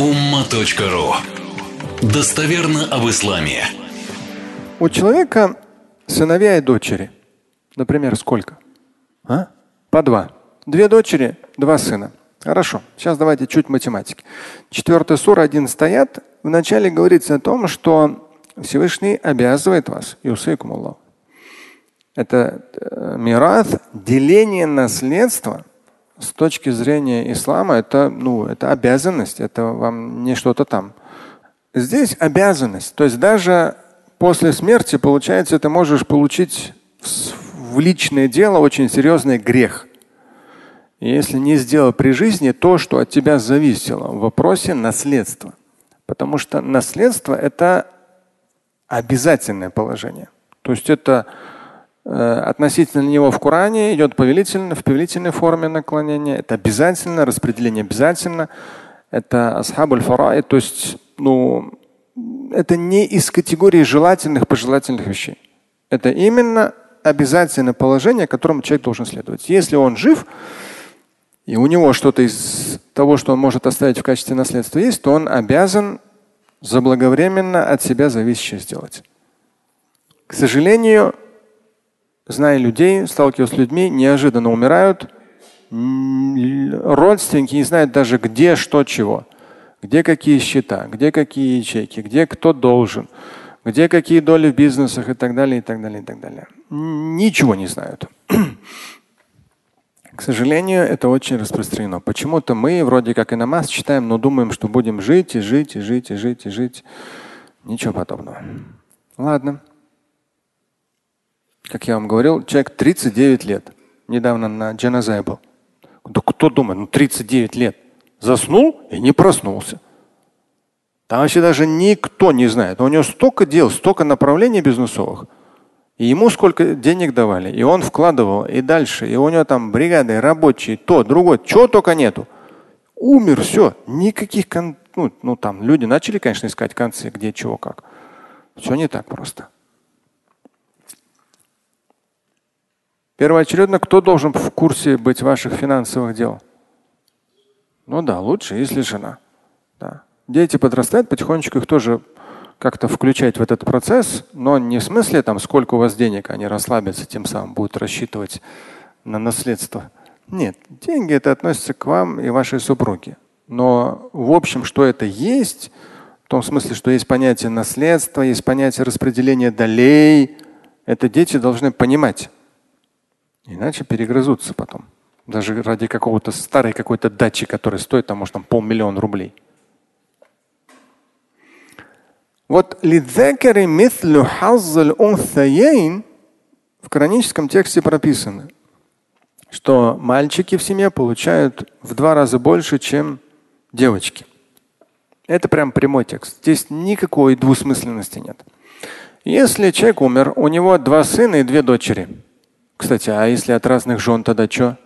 umma.ru Достоверно об исламе. У человека сыновья и дочери. Например, сколько? А? По два. Две дочери, два сына. Хорошо. Сейчас давайте чуть математики. Четвертая сура, один стоят. Вначале говорится о том, что Всевышний обязывает вас. Юсейкум Аллах. Это э, мират, деление наследства с точки зрения ислама, это, ну, это обязанность, это вам не что-то там. Здесь обязанность. То есть даже после смерти, получается, ты можешь получить в личное дело очень серьезный грех. Если не сделал при жизни то, что от тебя зависело в вопросе наследства. Потому что наследство – это обязательное положение. То есть это относительно него в Коране идет повелительно, в повелительной форме наклонения. Это обязательно, распределение обязательно. Это асхабуль фарай, то есть ну, это не из категории желательных, пожелательных вещей. Это именно обязательное положение, которому человек должен следовать. Если он жив, и у него что-то из того, что он может оставить в качестве наследства есть, то он обязан заблаговременно от себя зависящее сделать. К сожалению, зная людей, сталкиваясь с людьми, неожиданно умирают. Родственники не знают даже где, что, чего. Где какие счета, где какие ячейки, где кто должен, где какие доли в бизнесах и так далее, и так далее, и так далее. Ничего не знают. К сожалению, это очень распространено. Почему-то мы вроде как и намаз читаем, но думаем, что будем жить и жить и жить и жить и жить. Ничего подобного. Ладно как я вам говорил, человек 39 лет. Недавно на джаназае был. Да кто думает, ну 39 лет. Заснул и не проснулся. Там вообще даже никто не знает. У него столько дел, столько направлений бизнесовых. И ему сколько денег давали. И он вкладывал и дальше. И у него там бригады, рабочие, то, другое. Чего только нету. Умер, все. Никаких кон... ну, ну там люди начали, конечно, искать концы, где, чего, как. Все не так просто. Первоочередно, кто должен в курсе быть ваших финансовых дел? Ну да, лучше, если жена. Да. Дети подрастают, потихонечку их тоже как-то включать в этот процесс, но не в смысле там, сколько у вас денег, они расслабятся, тем самым будут рассчитывать на наследство. Нет, деньги это относятся к вам и вашей супруге. Но в общем, что это есть, в том смысле, что есть понятие наследства, есть понятие распределения долей, это дети должны понимать. Иначе перегрызутся потом. Даже ради какого-то старой какой-то дачи, которая стоит там, может, там полмиллиона рублей. Вот в кораническом тексте прописано, что мальчики в семье получают в два раза больше, чем девочки. Это прям прямой текст. Здесь никакой двусмысленности нет. Если человек умер, у него два сына и две дочери – кстати, а если от разных жен, тогда что?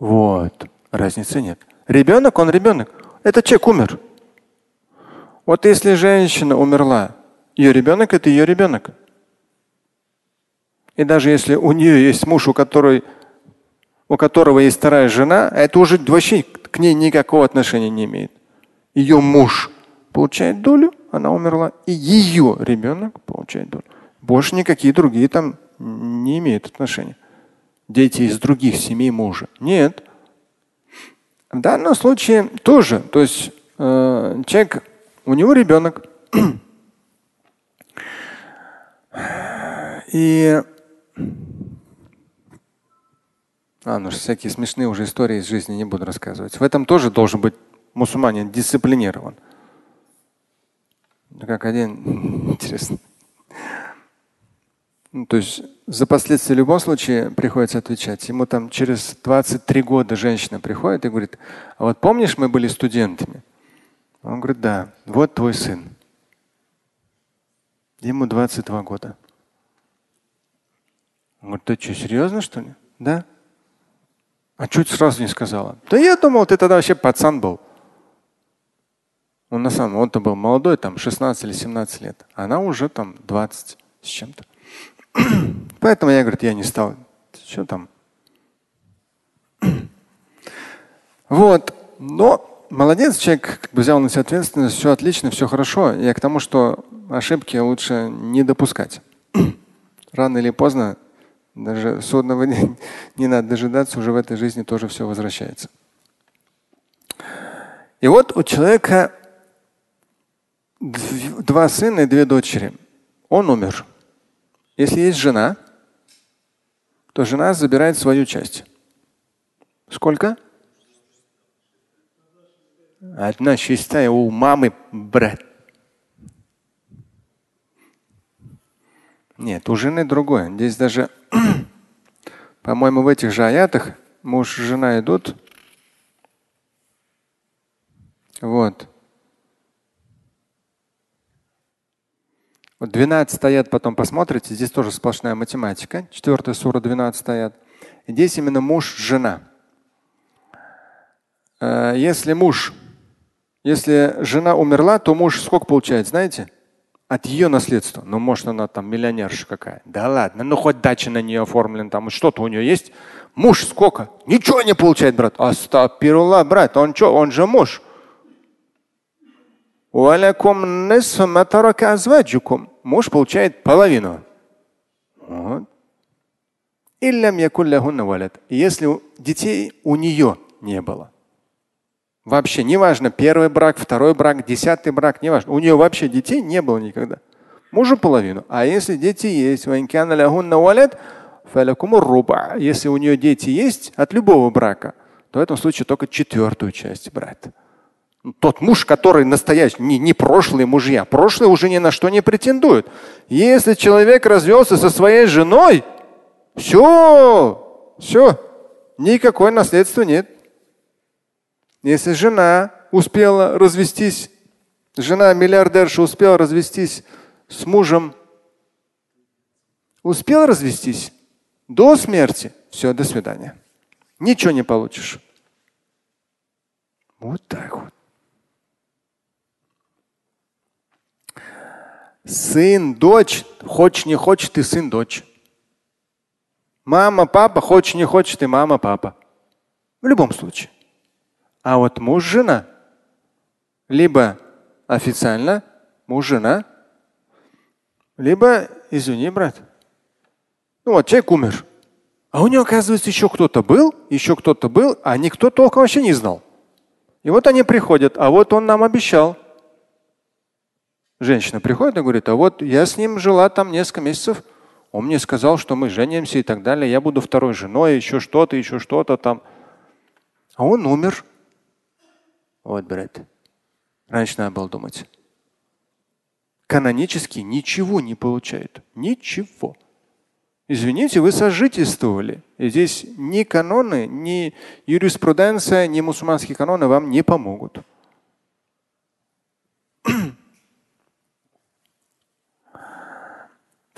Вот. Разницы нет. Ребенок, он ребенок. Это человек умер. Вот если женщина умерла, ее ребенок это ее ребенок. И даже если у нее есть муж, у, которой, у которого есть вторая жена, это уже вообще к ней никакого отношения не имеет. Ее муж получает долю, она умерла, и ее ребенок получает долю. Больше никакие другие там не имеют отношения. Дети из других семей мужа. Нет. В данном случае тоже. То есть э, человек, у него ребенок. И а, ну всякие смешные уже истории из жизни не буду рассказывать. В этом тоже должен быть мусульманин дисциплинирован. Как один интересно. Ну, то есть за последствия в любом случае приходится отвечать. Ему там через 23 года женщина приходит и говорит, а вот помнишь, мы были студентами? Он говорит, да, вот твой сын. Ему 22 года. Он говорит, ты что, серьезно что ли? Да. А чуть сразу не сказала? Да я думал, ты тогда вообще пацан был. Он на самом он-то был молодой, там 16 или 17 лет. Она уже там 20 с чем-то. Поэтому я, говорит, я не стал. Что там? Вот. Но молодец, человек как бы взял на себя ответственность, все отлично, все хорошо. Я к тому, что ошибки лучше не допускать. Рано или поздно, даже судного не, не надо дожидаться, уже в этой жизни тоже все возвращается. И вот у человека два сына и две дочери. Он умер. Если есть жена, то жена забирает свою часть. Сколько? Одна шестая у мамы, брат. Нет, у жены другое. Здесь даже, по-моему, в этих же аятах муж и жена идут. Вот. Вот 12 аят потом посмотрите, здесь тоже сплошная математика. Четвертая сура, 12 аят. Здесь именно муж, жена. Э, если муж, если жена умерла, то муж сколько получает, знаете? От ее наследства. Ну, может, она там миллионерша какая. Да ладно, ну хоть дача на нее оформлена, там что-то у нее есть. Муж сколько? Ничего не получает, брат. Астапирулла, брат, он что, он же муж. Муж получает половину. Вот. Если детей у нее не было. Вообще, неважно, первый брак, второй брак, десятый брак, неважно. У нее вообще детей не было никогда. Мужу половину. А если дети есть, если у нее дети есть от любого брака, то в этом случае только четвертую часть брать. Тот муж, который настоящий, не, не прошлые мужья. Прошлые уже ни на что не претендуют. Если человек развелся со своей женой, все, все, никакой наследства нет. Если жена успела развестись, жена миллиардерша успела развестись с мужем, успел развестись до смерти, все, до свидания. Ничего не получишь. Вот так вот. Сын, дочь, хочешь не хочешь, ты сын, дочь. Мама, папа, хочешь не хочешь, ты мама, папа. В любом случае. А вот муж, жена, либо официально муж, жена, либо, извини, брат, ну вот человек умер. А у него, оказывается, еще кто-то был, еще кто-то был, а никто толком вообще не знал. И вот они приходят, а вот он нам обещал – Женщина приходит и говорит, а вот я с ним жила там несколько месяцев, он мне сказал, что мы женимся и так далее, я буду второй женой, еще что-то, еще что-то там. А он умер. Вот, брат. Раньше надо было думать. Канонически ничего не получает. Ничего. Извините, вы сожительствовали. И здесь ни каноны, ни юриспруденция, ни мусульманские каноны вам не помогут.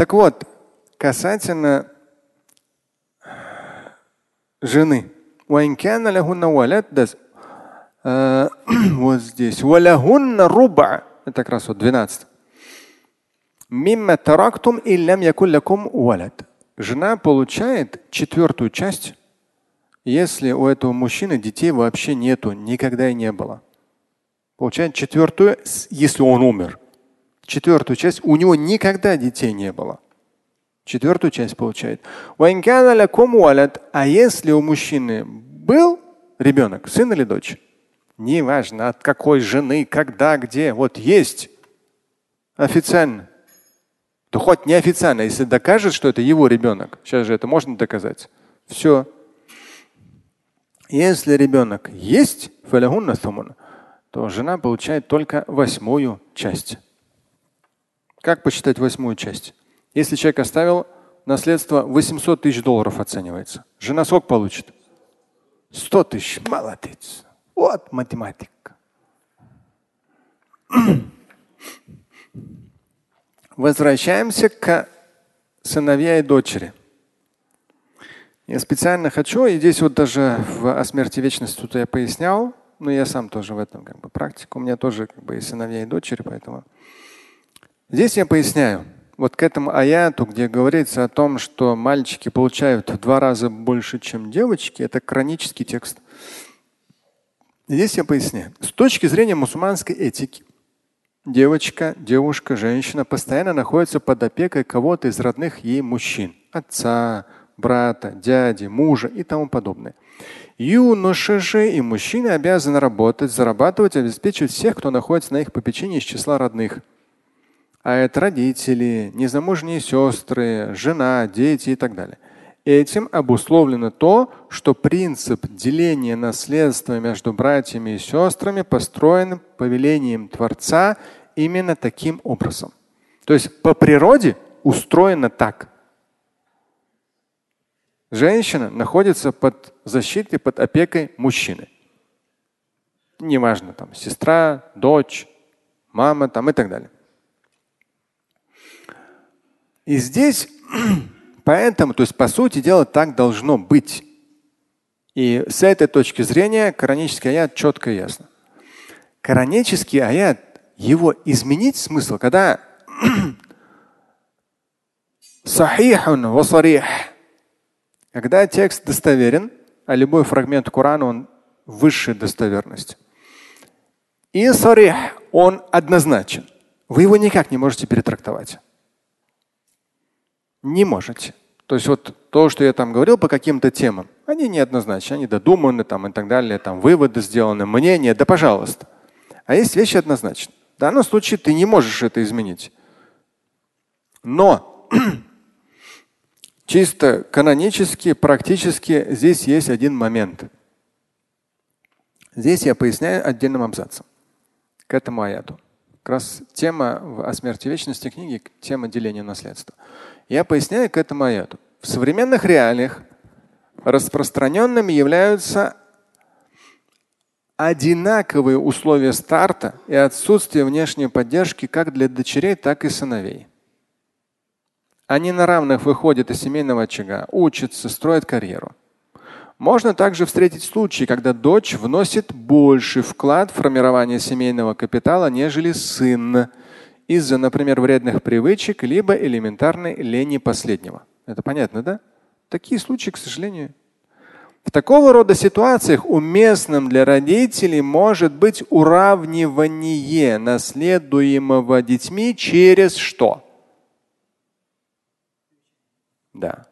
Так вот, касательно жены. Э, вот здесь. Это как раз вот 12. Мимма тарактум иллям якуллякум валад. Жена получает четвертую часть, если у этого мужчины детей вообще нету, никогда и не было. Получает четвертую, если он умер четвертую часть, у него никогда детей не было. Четвертую часть получает. А если у мужчины был ребенок, сын или дочь, неважно от какой жены, когда, где, вот есть официально, то хоть неофициально, если докажет, что это его ребенок, сейчас же это можно доказать, все. Если ребенок есть, то жена получает только восьмую часть. Как посчитать восьмую часть? Если человек оставил наследство 800 тысяч долларов оценивается. Жена сколько получит? 100 тысяч. Молодец. Вот математика. Возвращаемся к сыновья и дочери. Я специально хочу, и здесь вот даже в «О смерти вечности» тут я пояснял, но я сам тоже в этом как бы практика. У меня тоже как бы и сыновья, и дочери, поэтому Здесь я поясняю. Вот к этому аяту, где говорится о том, что мальчики получают в два раза больше, чем девочки, это хронический текст. Здесь я поясняю. С точки зрения мусульманской этики, девочка, девушка, женщина постоянно находится под опекой кого-то из родных ей мужчин. Отца, брата, дяди, мужа и тому подобное. Юноши же и мужчины обязаны работать, зарабатывать, обеспечивать всех, кто находится на их попечении из числа родных. А это родители, незамужние сестры, жена, дети и так далее. Этим обусловлено то, что принцип деления наследства между братьями и сестрами построен повелением Творца именно таким образом. То есть по природе устроено так. Женщина находится под защитой, под опекой мужчины. Неважно, там сестра, дочь, мама там и так далее. И здесь поэтому, то есть по сути дела так должно быть. И с этой точки зрения коранический аят четко и ясно. Коранический аят, его изменить смысл, когда сахихун васарих, когда текст достоверен, а любой фрагмент Корана, он высшей достоверности. И сарих, он однозначен. Вы его никак не можете перетрактовать. Не можете. То есть вот то, что я там говорил по каким-то темам, они неоднозначны, они додуманы там и так далее, там выводы сделаны, мнения, да пожалуйста. А есть вещи однозначны. В данном случае ты не можешь это изменить. Но Чисто канонически, практически здесь есть один момент. Здесь я поясняю отдельным абзацем к этому аяту. Как раз тема о смерти вечности книги, тема деления наследства. Я поясняю к этому аяту. В современных реалиях распространенными являются одинаковые условия старта и отсутствие внешней поддержки как для дочерей, так и сыновей. Они на равных выходят из семейного очага, учатся, строят карьеру. Можно также встретить случаи, когда дочь вносит больший вклад в формирование семейного капитала, нежели сын, из-за, например, вредных привычек, либо элементарной лени последнего. Это понятно, да? Такие случаи, к сожалению. В такого рода ситуациях уместным для родителей может быть уравнивание наследуемого детьми через что? Да.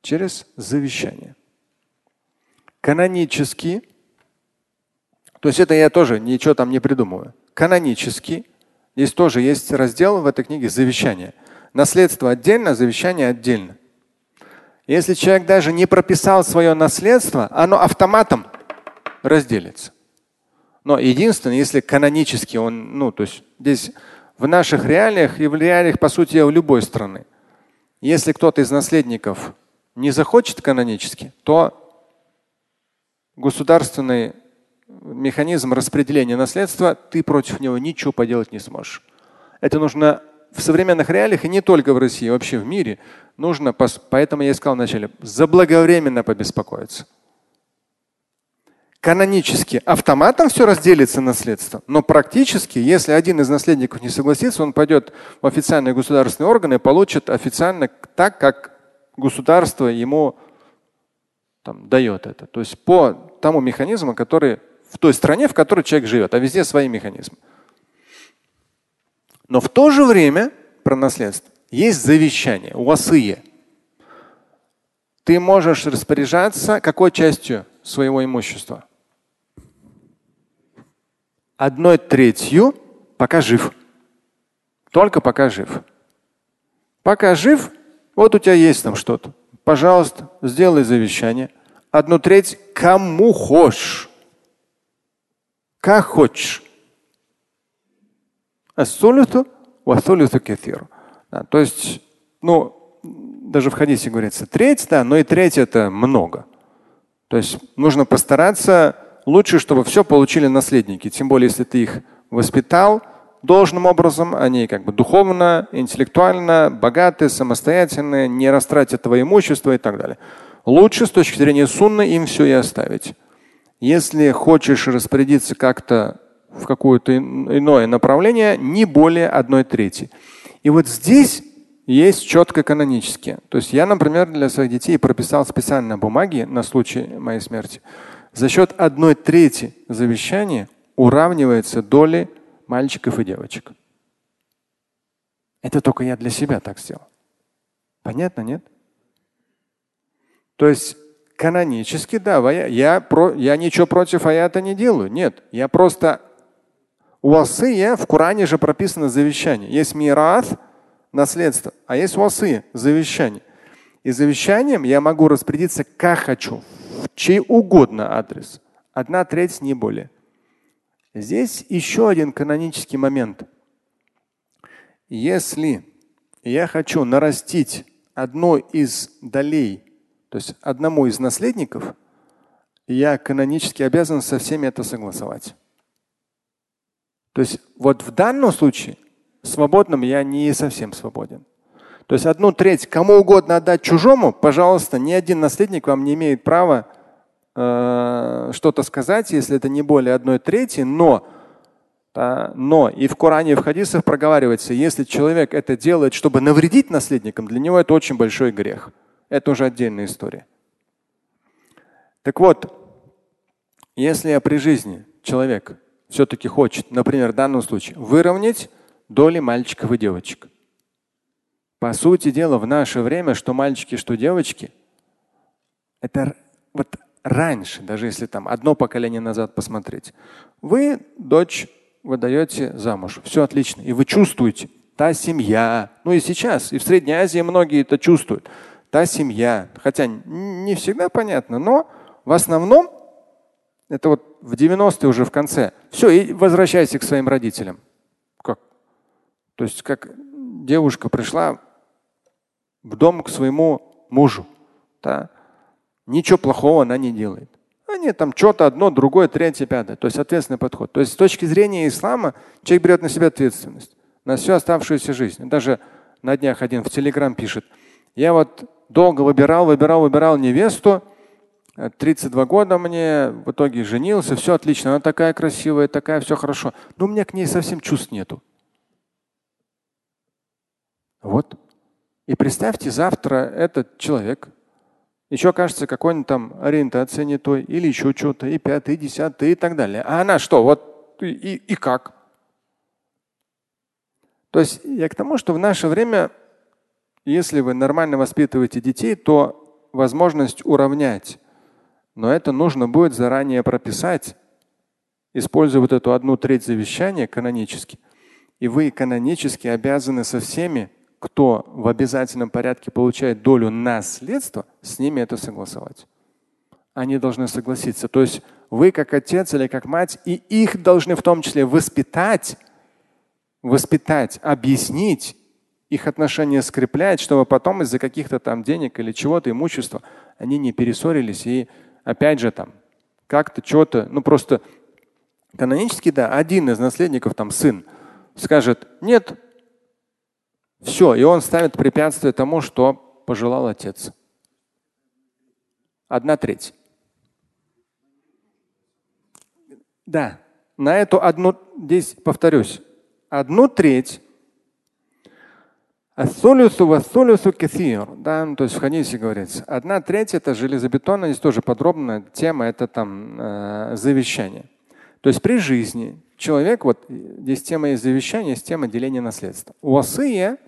Через завещание. Канонически, то есть это я тоже ничего там не придумываю. Канонически, здесь тоже есть раздел в этой книге завещание. Наследство отдельно, завещание отдельно. Если человек даже не прописал свое наследство, оно автоматом разделится. Но единственное, если канонически он, ну, то есть здесь в наших реалиях и в реалиях, по сути, в любой страны, если кто-то из наследников не захочет канонически, то государственный механизм распределения наследства, ты против него ничего поделать не сможешь. Это нужно в современных реалиях и не только в России, вообще в мире нужно, поэтому я искал вначале, заблаговременно побеспокоиться канонически автоматом все разделится наследство, но практически, если один из наследников не согласится, он пойдет в официальные государственные органы и получит официально так, как государство ему там, дает это. То есть по тому механизму, который в той стране, в которой человек живет, а везде свои механизмы. Но в то же время про наследство есть завещание, уасые. Ты можешь распоряжаться какой частью своего имущества? одной третью, пока жив. Только пока жив. Пока жив, вот у тебя есть там что-то. Пожалуйста, сделай завещание. Одну треть кому хочешь. Как хочешь. То есть, ну, даже в хадисе говорится треть, да, но и треть это много. То есть нужно постараться лучше, чтобы все получили наследники. Тем более, если ты их воспитал должным образом, они как бы духовно, интеллектуально богаты, самостоятельные, не растратят твое имущество и так далее. Лучше с точки зрения сунны им все и оставить. Если хочешь распорядиться как-то в какое-то иное направление, не более одной трети. И вот здесь есть четко канонические. То есть я, например, для своих детей прописал специально бумаги на случай моей смерти за счет одной трети завещания уравнивается доли мальчиков и девочек. Это только я для себя так сделал. Понятно, нет? То есть канонически, да, я, про, я ничего против аята не делаю. Нет, я просто у васыя в Коране же прописано завещание. Есть мират, наследство, а есть васы, завещание. И завещанием я могу распорядиться как хочу, в чей угодно адрес. Одна треть, не более. Здесь еще один канонический момент. Если я хочу нарастить одну из долей, то есть одному из наследников, я канонически обязан со всеми это согласовать. То есть вот в данном случае свободным я не совсем свободен. То есть одну треть кому угодно отдать чужому, пожалуйста, ни один наследник вам не имеет права э, что-то сказать, если это не более одной трети, но да, но и в Коране, и в хадисах проговаривается, если человек это делает, чтобы навредить наследникам, для него это очень большой грех. Это уже отдельная история. Так вот, если я при жизни человек все-таки хочет, например, в данном случае, выровнять доли мальчиков и девочек. По сути дела, в наше время, что мальчики, что девочки, это вот раньше, даже если там одно поколение назад посмотреть, вы дочь выдаете замуж. Все отлично. И вы чувствуете, та семья, ну и сейчас, и в Средней Азии многие это чувствуют, та семья, хотя не всегда понятно, но в основном это вот в 90-е уже в конце. Все, и возвращайся к своим родителям. Как? То есть как девушка пришла в дом к своему мужу. Да? Ничего плохого она не делает. Они там что-то одно, другое, третье, пятое. То есть ответственный подход. То есть с точки зрения ислама человек берет на себя ответственность на всю оставшуюся жизнь. Даже на днях один в Телеграм пишет, я вот долго выбирал, выбирал, выбирал невесту, 32 года мне, в итоге женился, все отлично, она такая красивая, такая, все хорошо. Но у меня к ней совсем чувств нету. Вот. И представьте, завтра этот человек еще кажется какой-нибудь там ориентация не той, или еще что-то, и пятый, и десятый, и так далее. А она что? Вот и, и как? То есть я к тому, что в наше время, если вы нормально воспитываете детей, то возможность уравнять. Но это нужно будет заранее прописать, используя вот эту одну треть завещания канонически. И вы канонически обязаны со всеми кто в обязательном порядке получает долю наследства, с ними это согласовать. Они должны согласиться. То есть вы как отец или как мать и их должны в том числе воспитать, воспитать, объяснить, их отношения скреплять, чтобы потом из-за каких-то там денег или чего-то, имущества, они не перессорились и опять же там как-то что-то, ну просто канонически, да, один из наследников, там сын, скажет, нет, все, и он ставит препятствие тому, что пожелал отец. Одна треть. Да, на эту одну, здесь повторюсь, одну треть да, то есть в хадисе говорится, одна треть это железобетонная, здесь тоже подробная тема, это там э, завещание. То есть при жизни человек, вот здесь тема есть завещания, есть тема деления наследства. У Уасыя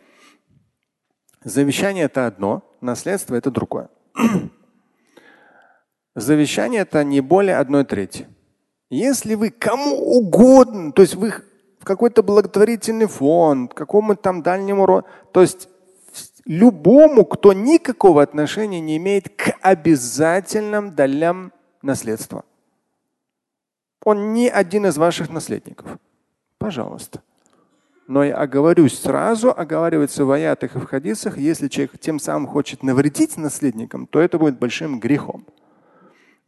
Завещание это одно, наследство это другое. Завещание это не более одной трети. Если вы кому угодно, то есть вы в какой-то благотворительный фонд, какому там дальнему роду, то есть любому, кто никакого отношения не имеет к обязательным долям наследства. Он не один из ваших наследников. Пожалуйста. Но я оговорюсь сразу, оговаривается в аятах и в хадисах, если человек тем самым хочет навредить наследникам, то это будет большим грехом.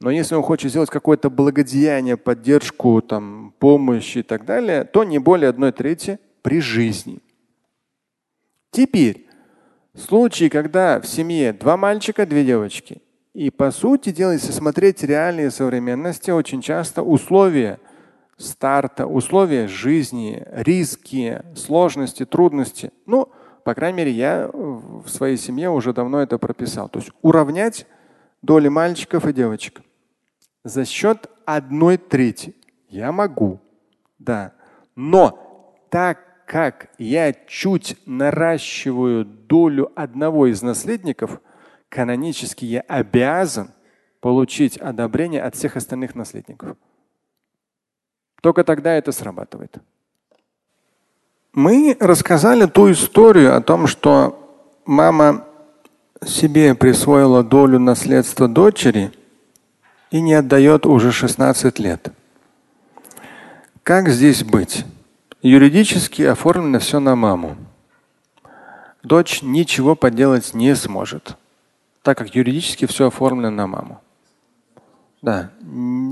Но если он хочет сделать какое-то благодеяние, поддержку, там, помощь и так далее, то не более одной трети при жизни. Теперь, случаи, когда в семье два мальчика, две девочки, и по сути дела, если смотреть реалии современности, очень часто условия – старта, условия жизни, риски, сложности, трудности. Ну, по крайней мере, я в своей семье уже давно это прописал. То есть уравнять доли мальчиков и девочек. За счет одной трети. Я могу. Да. Но так как я чуть наращиваю долю одного из наследников, канонически я обязан получить одобрение от всех остальных наследников. Только тогда это срабатывает. Мы рассказали ту историю о том, что мама себе присвоила долю наследства дочери и не отдает уже 16 лет. Как здесь быть? Юридически оформлено все на маму. Дочь ничего поделать не сможет, так как юридически все оформлено на маму. Да.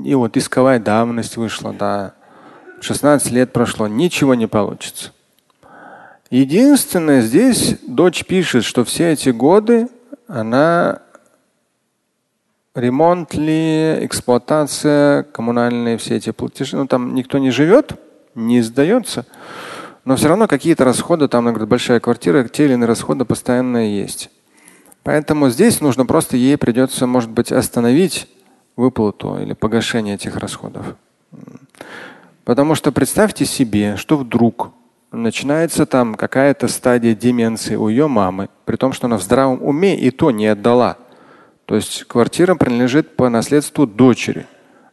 И вот исковая давность вышла, да. 16 лет прошло, ничего не получится. Единственное, здесь дочь пишет, что все эти годы она ремонт ли, эксплуатация, коммунальные все эти платежи, ну там никто не живет, не сдается, но все равно какие-то расходы, там, например, большая квартира, те или иные расходы постоянно есть. Поэтому здесь нужно просто ей придется, может быть, остановить выплату или погашение этих расходов. Потому что представьте себе, что вдруг начинается там какая-то стадия деменции у ее мамы, при том, что она в здравом уме и то не отдала. То есть квартира принадлежит по наследству дочери.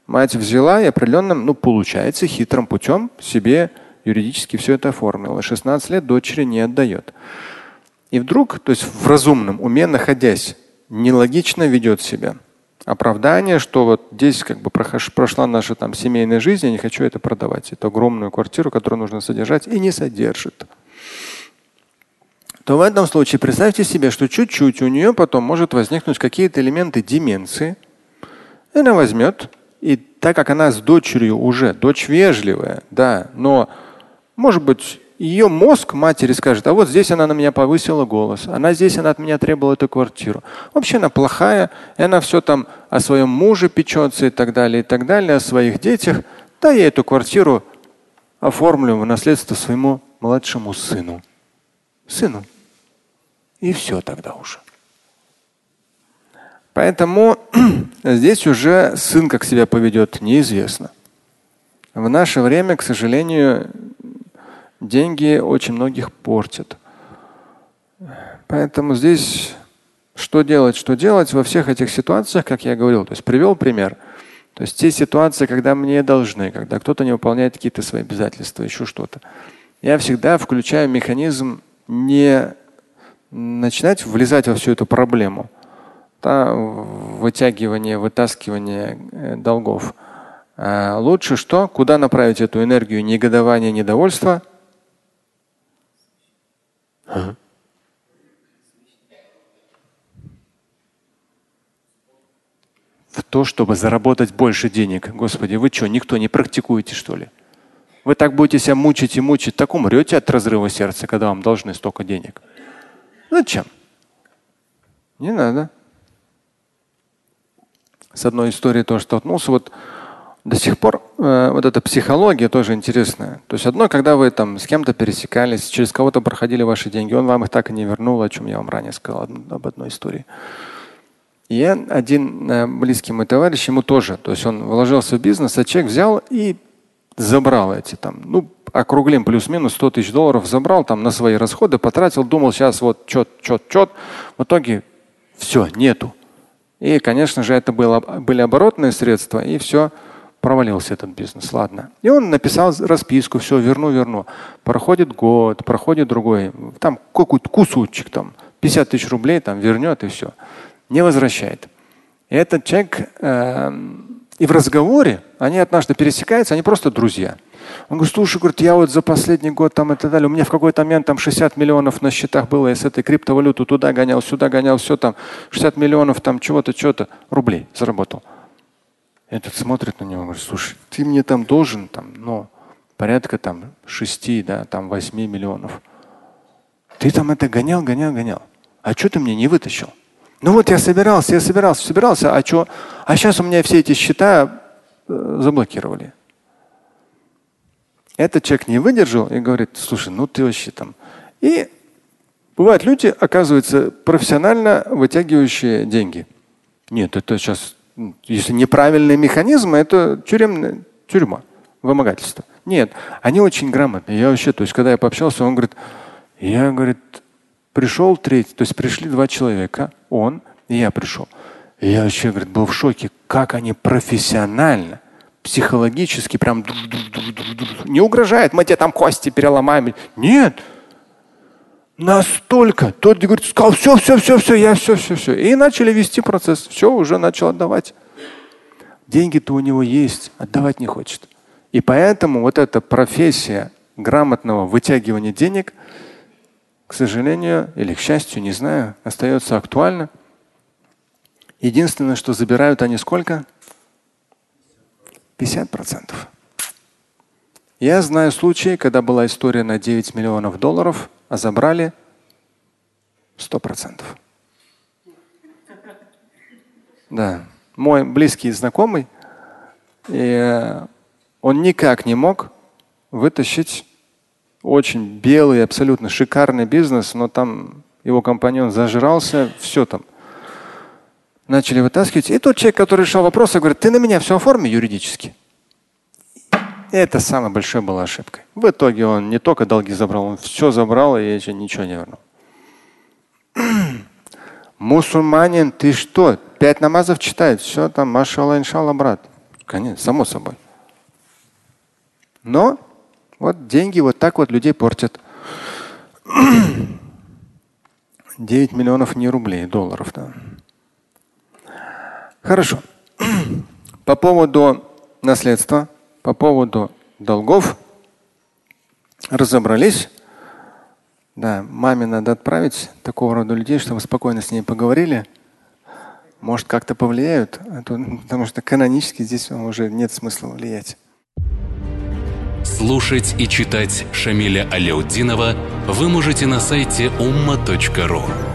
Мать взяла и определенным, ну, получается, хитрым путем себе юридически все это оформила. 16 лет дочери не отдает. И вдруг, то есть в разумном уме, находясь, нелогично ведет себя оправдание, что вот здесь как бы прошла наша там семейная жизнь, я не хочу это продавать. Это огромную квартиру, которую нужно содержать, и не содержит. То в этом случае представьте себе, что чуть-чуть у нее потом может возникнуть какие-то элементы деменции. И она возьмет, и так как она с дочерью уже, дочь вежливая, да, но может быть ее мозг матери скажет, а вот здесь она на меня повысила голос, она здесь она от меня требовала эту квартиру. Вообще она плохая, и она все там о своем муже печется и так далее, и так далее, о своих детях. Да я эту квартиру оформлю в наследство своему младшему сыну. Сыну. И все тогда уже. Поэтому здесь уже сын как себя поведет, неизвестно. В наше время, к сожалению, деньги очень многих портят. Поэтому здесь что делать, что делать во всех этих ситуациях, как я говорил. То есть привел пример. То есть те ситуации, когда мне должны, когда кто-то не выполняет какие-то свои обязательства, еще что-то. Я всегда включаю механизм не начинать влезать во всю эту проблему, да, вытягивание, вытаскивание э, долгов. А лучше что? Куда направить эту энергию негодования, недовольства – в то, чтобы заработать больше денег. Господи, вы что, никто не практикуете, что ли? Вы так будете себя мучить и мучить, так умрете от разрыва сердца, когда вам должны столько денег. Зачем? Не надо. С одной историей тоже столкнулся. Вот до сих пор э, вот эта психология тоже интересная. То есть одно, когда вы там с кем-то пересекались, через кого-то проходили ваши деньги, он вам их так и не вернул, о чем я вам ранее сказал об одной истории. И я один э, близкий мой товарищ, ему тоже, то есть он вложился в бизнес, а человек взял и забрал эти там, ну, округлим плюс-минус 100 тысяч долларов, забрал там на свои расходы, потратил, думал, сейчас вот чет, чет, чет. В итоге все, нету. И, конечно же, это было, были оборотные средства, и все провалился этот бизнес, ладно. И он написал расписку, все, верну, верну. Проходит год, проходит другой, там какой-то кусочек, там 50 тысяч рублей там вернет и все. Не возвращает. И этот человек э, и в разговоре, они однажды пересекаются, они просто друзья. Он говорит, слушай, говорит, я вот за последний год там и так далее, у меня в какой-то момент там 60 миллионов на счетах было, я с этой криптовалюты туда гонял, сюда гонял, все там, 60 миллионов там чего-то, чего-то, рублей заработал. Этот смотрит на него говорит, слушай, ты мне там должен там, ну, порядка там шести, да, там восьми миллионов. Ты там это гонял, гонял, гонял. А что ты мне не вытащил? Ну вот я собирался, я собирался, собирался, а что? А сейчас у меня все эти счета э, заблокировали. Этот человек не выдержал и говорит, слушай, ну ты вообще там. И бывают люди, оказывается, профессионально вытягивающие деньги. Нет, это сейчас Если неправильные механизмы, это тюремная тюрьма, вымогательство. Нет, они очень грамотные. Я вообще, то есть, когда я пообщался, он говорит, я, говорит, пришел третий, то есть пришли два человека, он и я пришел. И я вообще, говорит, был в шоке, как они профессионально, психологически прям не угрожает, мы тебе там кости переломаем. Нет, Настолько. Тот говорит, сказал, все, все, все, все, я все, все, все. И начали вести процесс. Все, уже начал отдавать. Деньги-то у него есть, отдавать не хочет. И поэтому вот эта профессия грамотного вытягивания денег, к сожалению или к счастью, не знаю, остается актуальна. Единственное, что забирают они сколько? 50 процентов. Я знаю случаи, когда была история на 9 миллионов долларов, а забрали 100 процентов. Да. Мой близкий знакомый, и он никак не мог вытащить очень белый, абсолютно шикарный бизнес, но там его компаньон зажрался, все там. Начали вытаскивать. И тот человек, который решал вопросы, говорит, ты на меня все оформи юридически. Это самая большая была ошибкой. В итоге он не только долги забрал, он все забрал и еще ничего не вернул. Мусульманин, ты что? Пять намазов читает, все там, машалла, иншалла, брат. Конечно, само собой. Но вот деньги вот так вот людей портят. 9 миллионов не рублей, долларов, да. Хорошо. По поводу наследства по поводу долгов разобрались. Да, маме надо отправить такого рода людей, чтобы спокойно с ней поговорили. Может, как-то повлияют, а то, потому что канонически здесь уже нет смысла влиять. Слушать и читать Шамиля Аляутдинова вы можете на сайте umma.ru.